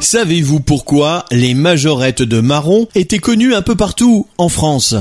Savez-vous pourquoi les majorettes de marron étaient connues un peu partout en France?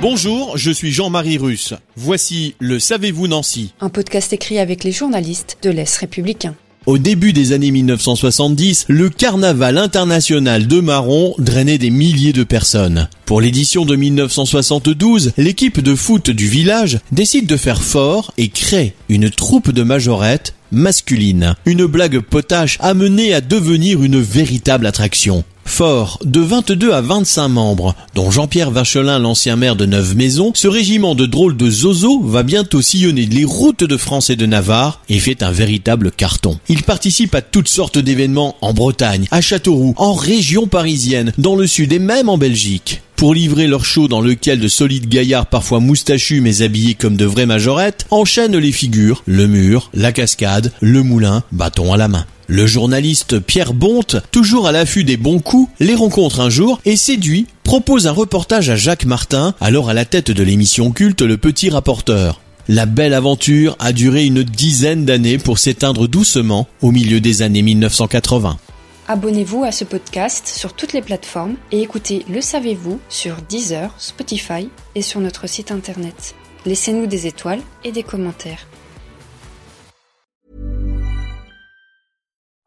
Bonjour, je suis Jean-Marie Russe. Voici le Savez-vous Nancy Un podcast écrit avec les journalistes de l'Est républicain. Au début des années 1970, le carnaval international de marron drainait des milliers de personnes. Pour l'édition de 1972, l'équipe de foot du village décide de faire fort et crée une troupe de majorettes masculine. Une blague potache amenée à devenir une véritable attraction. Fort de 22 à 25 membres, dont Jean-Pierre Vachelin, l'ancien maire de Neuve-Maisons, ce régiment de drôles de zozo va bientôt sillonner les routes de France et de Navarre et fait un véritable carton. Il participe à toutes sortes d'événements en Bretagne, à Châteauroux, en région parisienne, dans le sud et même en Belgique. Pour livrer leur show dans lequel de solides gaillards parfois moustachus mais habillés comme de vraies majorettes enchaînent les figures, le mur, la cascade, le moulin, bâton à la main. Le journaliste Pierre Bonte, toujours à l'affût des bons coups, les rencontre un jour et séduit, propose un reportage à Jacques Martin, alors à la tête de l'émission culte Le Petit Rapporteur. La belle aventure a duré une dizaine d'années pour s'éteindre doucement au milieu des années 1980. Abonnez-vous à ce podcast sur toutes les plateformes et écoutez Le Savez-vous sur Deezer, Spotify et sur notre site internet. Laissez-nous des étoiles et des commentaires.